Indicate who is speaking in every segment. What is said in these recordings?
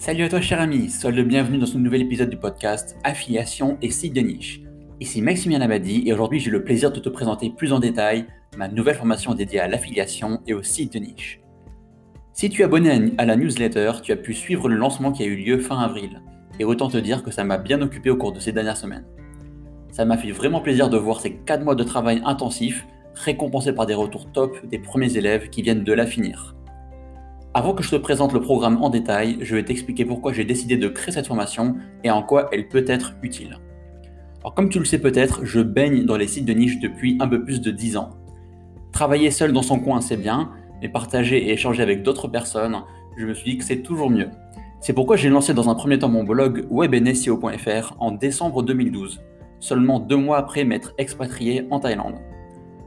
Speaker 1: Salut à toi cher ami, sois le bienvenu dans ce nouvel épisode du podcast Affiliation et site de niche. Ici Maximilien Abadi et aujourd'hui j'ai le plaisir de te présenter plus en détail ma nouvelle formation dédiée à l'affiliation et au site de niche. Si tu es abonné à la newsletter, tu as pu suivre le lancement qui a eu lieu fin avril et autant te dire que ça m'a bien occupé au cours de ces dernières semaines. Ça m'a fait vraiment plaisir de voir ces 4 mois de travail intensif récompensés par des retours top des premiers élèves qui viennent de la finir. Avant que je te présente le programme en détail, je vais t'expliquer pourquoi j'ai décidé de créer cette formation et en quoi elle peut être utile. Comme tu le sais peut-être, je baigne dans les sites de niche depuis un peu plus de 10 ans. Travailler seul dans son coin c'est bien, mais partager et échanger avec d'autres personnes, je me suis dit que c'est toujours mieux. C'est pourquoi j'ai lancé dans un premier temps mon blog webnseo.fr en décembre 2012, seulement deux mois après m'être expatrié en Thaïlande.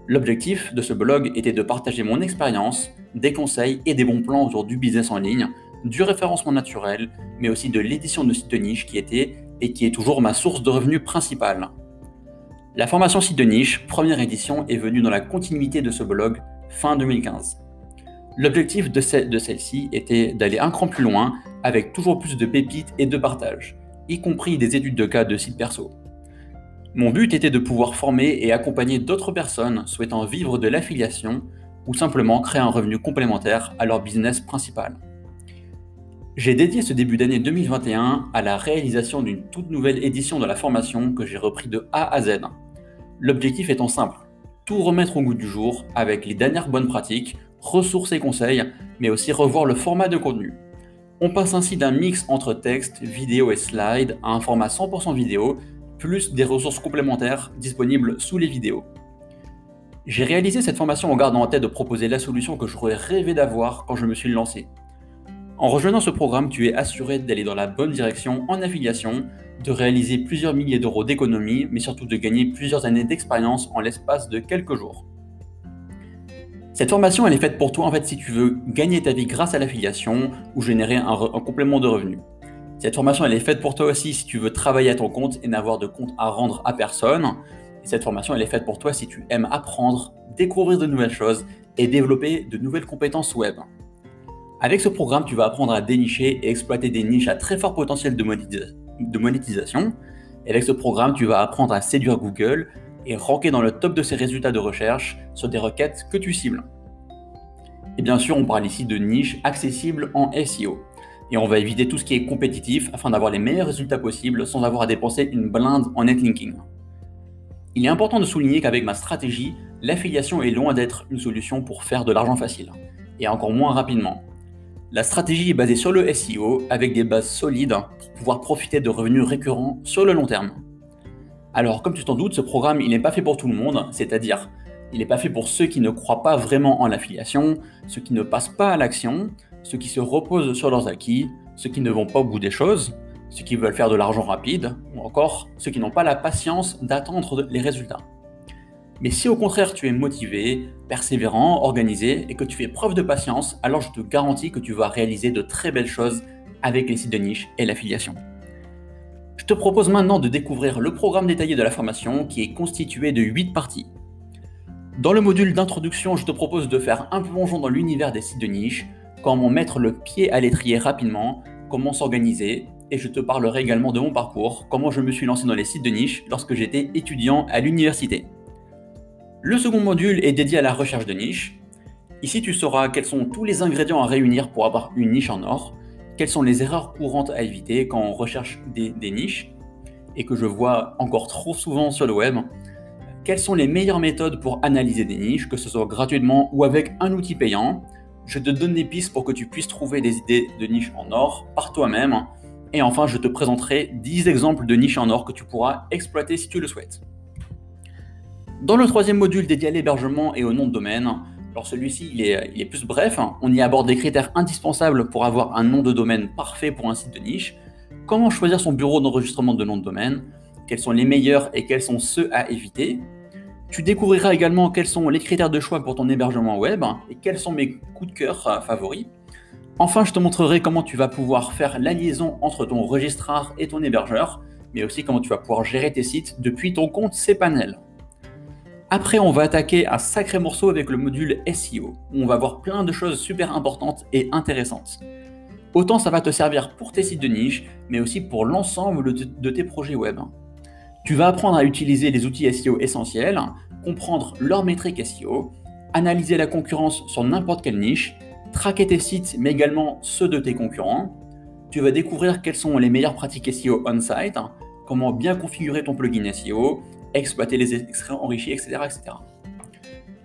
Speaker 1: L'objectif de ce blog était de partager mon expérience, des conseils et des bons plans autour du business en ligne, du référencement naturel, mais aussi de l'édition de sites de niche qui était et qui est toujours ma source de revenus principale. La formation site de niche, première édition, est venue dans la continuité de ce blog fin 2015. L'objectif de, celle-ci était d'aller un cran plus loin avec toujours plus de pépites et de partage, y compris des études de cas de sites perso. Mon but était de pouvoir former et accompagner d'autres personnes souhaitant vivre de l'affiliation ou simplement créer un revenu complémentaire à leur business principal. J'ai dédié ce début d'année 2021 à la réalisation d'une toute nouvelle édition de la formation que j'ai repris de A à Z. L'objectif étant simple, tout remettre au goût du jour avec les dernières bonnes pratiques, ressources et conseils, mais aussi revoir le format de contenu. On passe ainsi d'un mix entre texte, vidéo et slide à un format 100% vidéo plus des ressources complémentaires disponibles sous les vidéos. J'ai réalisé cette formation en gardant en tête de proposer la solution que j'aurais rêvé d'avoir quand je me suis lancé. En rejoignant ce programme, tu es assuré d'aller dans la bonne direction en affiliation, de réaliser plusieurs milliers d'euros d'économies, mais surtout de gagner plusieurs années d'expérience en l'espace de quelques jours. Cette formation, elle est faite pour toi en fait si tu veux gagner ta vie grâce à l'affiliation ou générer un, un complément de revenus. Cette formation, est faite pour toi aussi si tu veux travailler à ton compte et n'avoir de compte à rendre à personne. Et cette formation, est faite pour toi si tu aimes apprendre, découvrir de nouvelles choses et développer de nouvelles compétences web. Avec ce programme, tu vas apprendre à dénicher et exploiter des niches à très fort potentiel de, monétisation. Avec ce programme, tu vas apprendre à séduire Google et ranker dans le top de ses résultats de recherche sur des requêtes que tu cibles. Et bien sûr, on parle ici de niches accessibles en SEO et on va éviter tout ce qui est compétitif afin d'avoir les meilleurs résultats possibles sans avoir à dépenser une blinde en netlinking. Il est important de souligner qu'avec ma stratégie, l'affiliation est loin d'être une solution pour faire de l'argent facile, et encore moins rapidement. La stratégie est basée sur le SEO avec des bases solides pour pouvoir profiter de revenus récurrents sur le long terme. Alors, comme tu t'en doutes, ce programme il n'est pas fait pour tout le monde, c'est-à-dire il n'est pas fait pour ceux qui ne croient pas vraiment en l'affiliation, ceux qui ne passent pas à l'action, ceux qui se reposent sur leurs acquis, ceux qui ne vont pas au bout des choses, ceux qui veulent faire de l'argent rapide, ou encore ceux qui n'ont pas la patience d'attendre les résultats. Mais si au contraire tu es motivé, persévérant, organisé et que tu fais preuve de patience, alors je te garantis que tu vas réaliser de très belles choses avec les sites de niche et l'affiliation. Je te propose maintenant de découvrir le programme détaillé de la formation qui est constitué de 8 parties. Dans le module d'introduction, je te propose de faire un plongeon dans l'univers des sites de niche, comment mettre le pied à l'étrier rapidement, comment s'organiser, et je te parlerai également de mon parcours, comment je me suis lancé dans les sites de niche lorsque j'étais étudiant à l'université. Le second module est dédié à la recherche de niche. Ici, tu sauras quels sont tous les ingrédients à réunir pour avoir une niche en or, quelles sont les erreurs courantes à éviter quand on recherche des, niches, et que je vois encore trop souvent sur le web, quelles sont les meilleures méthodes pour analyser des niches, que ce soit gratuitement ou avec un outil payant, je te donne des pistes pour que tu puisses trouver des idées de niches en or par toi-même. Et enfin, je te présenterai 10 exemples de niches en or que tu pourras exploiter si tu le souhaites. Dans le troisième module dédié à l'hébergement et au nom de domaine, alors celui-ci il est, plus bref, on y aborde des critères indispensables pour avoir un nom de domaine parfait pour un site de niche, comment choisir son bureau d'enregistrement de nom de domaine, quels sont les meilleurs et quels sont ceux à éviter, tu découvriras également quels sont les critères de choix pour ton hébergement web et quels sont mes coups de cœur euh, favoris. Enfin, je te montrerai comment tu vas pouvoir faire la liaison entre ton registrar et ton hébergeur, mais aussi comment tu vas pouvoir gérer tes sites depuis ton compte cPanel. Après, on va attaquer un sacré morceau avec le module SEO, où on va voir plein de choses super importantes et intéressantes. autant ça va te servir pour tes sites de niche, mais aussi pour l'ensemble de tes projets web. Tu vas apprendre à utiliser les outils SEO essentiels, comprendre leurs métriques SEO, analyser la concurrence sur n'importe quelle niche, traquer tes sites, mais également ceux de tes concurrents. Tu vas découvrir quelles sont les meilleures pratiques SEO on-site, comment bien configurer ton plugin SEO, exploiter les extraits enrichis, etc., etc.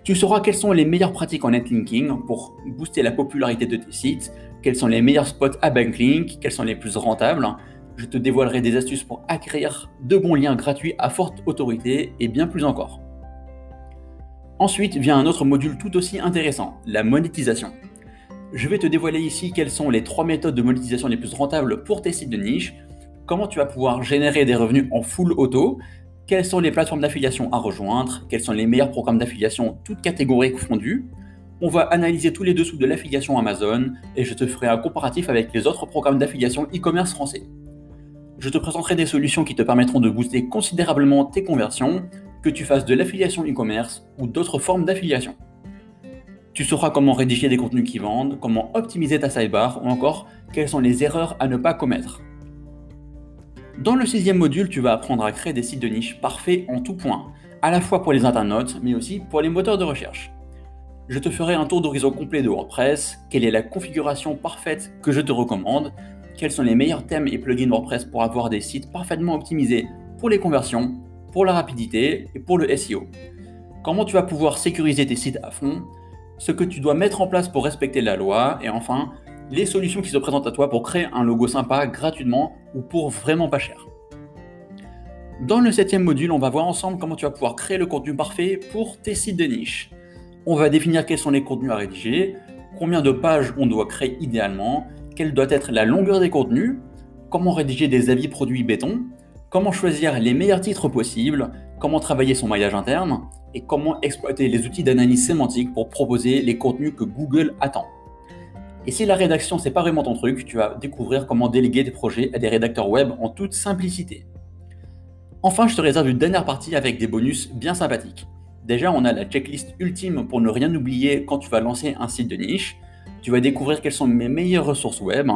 Speaker 1: Tu sauras quelles sont les meilleures pratiques en netlinking pour booster la popularité de tes sites, quels sont les meilleurs spots à backlink, quels sont les plus rentables. Je te dévoilerai des astuces pour acquérir de bons liens gratuits à forte autorité et bien plus encore. Ensuite vient un autre module tout aussi intéressant, la monétisation. Je vais te dévoiler ici quelles sont les trois méthodes de monétisation les plus rentables pour tes sites de niche, comment tu vas pouvoir générer des revenus en full auto, quelles sont les plateformes d'affiliation à rejoindre, quels sont les meilleurs programmes d'affiliation, toutes catégories confondues. On va analyser tous les dessous de l'affiliation Amazon et je te ferai un comparatif avec les autres programmes d'affiliation e-commerce français. Je te présenterai des solutions qui te permettront de booster considérablement tes conversions, que tu fasses de l'affiliation e-commerce ou d'autres formes d'affiliation. Tu sauras comment rédiger des contenus qui vendent, comment optimiser ta sidebar ou encore quelles sont les erreurs à ne pas commettre. Dans le sixième module, tu vas apprendre à créer des sites de niche parfaits en tout point, à la fois pour les internautes, mais aussi pour les moteurs de recherche. Je te ferai un tour d'horizon complet de WordPress, quelle est la configuration parfaite que je te recommande, quels sont les meilleurs thèmes et plugins WordPress pour avoir des sites parfaitement optimisés pour les conversions, pour la rapidité et pour le SEO. Comment tu vas pouvoir sécuriser tes sites à fond, ce que tu dois mettre en place pour respecter la loi, et enfin, les solutions qui se présentent à toi pour créer un logo sympa gratuitement ou pour vraiment pas cher. Dans le septième module, on va voir ensemble comment tu vas pouvoir créer le contenu parfait pour tes sites de niche. On va définir quels sont les contenus à rédiger, combien de pages on doit créer idéalement, quelle doit être la longueur des contenus, comment rédiger des avis produits béton, comment choisir les meilleurs titres possibles, comment travailler son maillage interne et comment exploiter les outils d'analyse sémantique pour proposer les contenus que Google attend. Et si la rédaction c'est pas vraiment ton truc, tu vas découvrir comment déléguer tes projets à des rédacteurs web en toute simplicité. Enfin, je te réserve une dernière partie avec des bonus bien sympathiques. Déjà, on a la checklist ultime pour ne rien oublier quand tu vas lancer un site de niche. Tu vas découvrir quelles sont mes meilleures ressources web.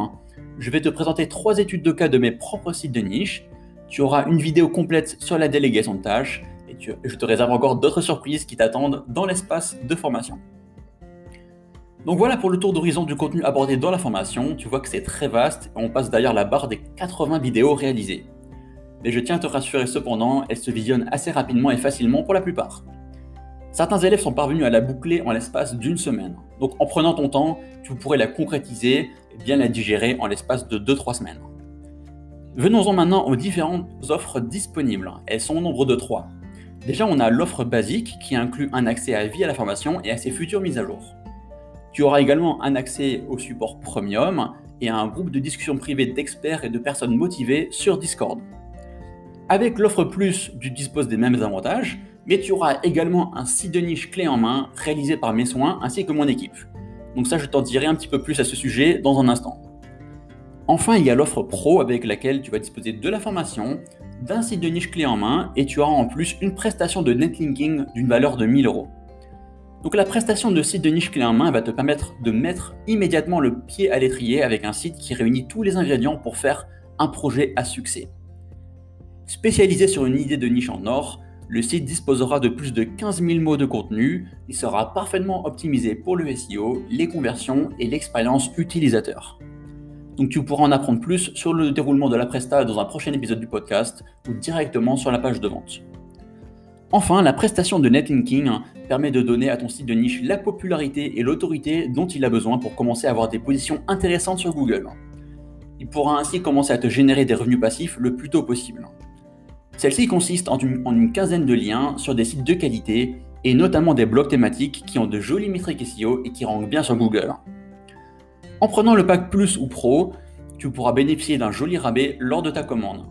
Speaker 1: Je vais te présenter trois études de cas de mes propres sites de niche. Tu auras une vidéo complète sur la délégation de tâches et je te réserve encore d'autres surprises qui t'attendent dans l'espace de formation. Donc voilà pour le tour d'horizon du contenu abordé dans la formation. Tu vois que c'est très vaste et on passe d'ailleurs la barre des 80 vidéos réalisées. Mais je tiens à te rassurer cependant, elles se visionnent assez rapidement et facilement pour la plupart. Certains élèves sont parvenus à la boucler en l'espace d'une semaine. Donc en prenant ton temps, tu pourrais la concrétiser et bien la digérer en l'espace de 2-3 semaines. Venons-en maintenant aux différentes offres disponibles. Elles sont au nombre de 3. Déjà, on a l'offre basique qui inclut un accès à vie à la formation et à ses futures mises à jour. Tu auras également un accès au support premium et à un groupe de discussion privée d'experts et de personnes motivées sur Discord. Avec l'offre plus, tu disposes des mêmes avantages, mais tu auras également un site de niche clé en main réalisé par mes soins ainsi que mon équipe. Donc ça, je t'en dirai un petit peu plus à ce sujet dans un instant. Enfin, il y a l'offre pro avec laquelle tu vas disposer de la formation, d'un site de niche clé en main et tu auras en plus une prestation de netlinking d'une valeur de 1000 euros. Donc la prestation de site de niche clé en main va te permettre de mettre immédiatement le pied à l'étrier avec un site qui réunit tous les ingrédients pour faire un projet à succès. Spécialisé sur une idée de niche en or, le site disposera de plus de 15 000 mots de contenu, il sera parfaitement optimisé pour le SEO, les conversions et l'expérience utilisateur. Donc tu pourras en apprendre plus sur le déroulement de la presta dans un prochain épisode du podcast ou directement sur la page de vente. Enfin, la prestation de netlinking permet de donner à ton site de niche la popularité et l'autorité dont il a besoin pour commencer à avoir des positions intéressantes sur Google. Il pourra ainsi commencer à te générer des revenus passifs le plus tôt possible. Celle-ci consiste en une, quinzaine de liens sur des sites de qualité et notamment des blogs thématiques qui ont de jolies métriques SEO et qui rankent bien sur Google. En prenant le pack Plus ou Pro, tu pourras bénéficier d'un joli rabais lors de ta commande.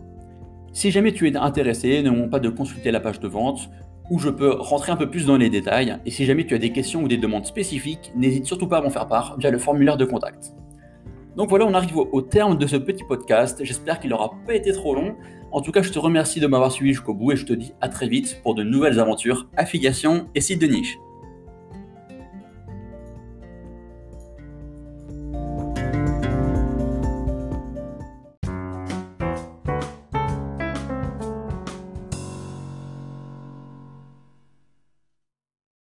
Speaker 1: Si jamais tu es intéressé, ne pas de consulter la page de vente où je peux rentrer un peu plus dans les détails. Et si jamais tu as des questions ou des demandes spécifiques, n'hésite surtout pas à m'en faire part via le formulaire de contact. Donc voilà, on arrive au, terme de ce petit podcast. J'espère qu'il n'aura pas été trop long. En tout cas, je te remercie de m'avoir suivi jusqu'au bout et je te dis à très vite pour de nouvelles aventures, affiliations et sites de niche.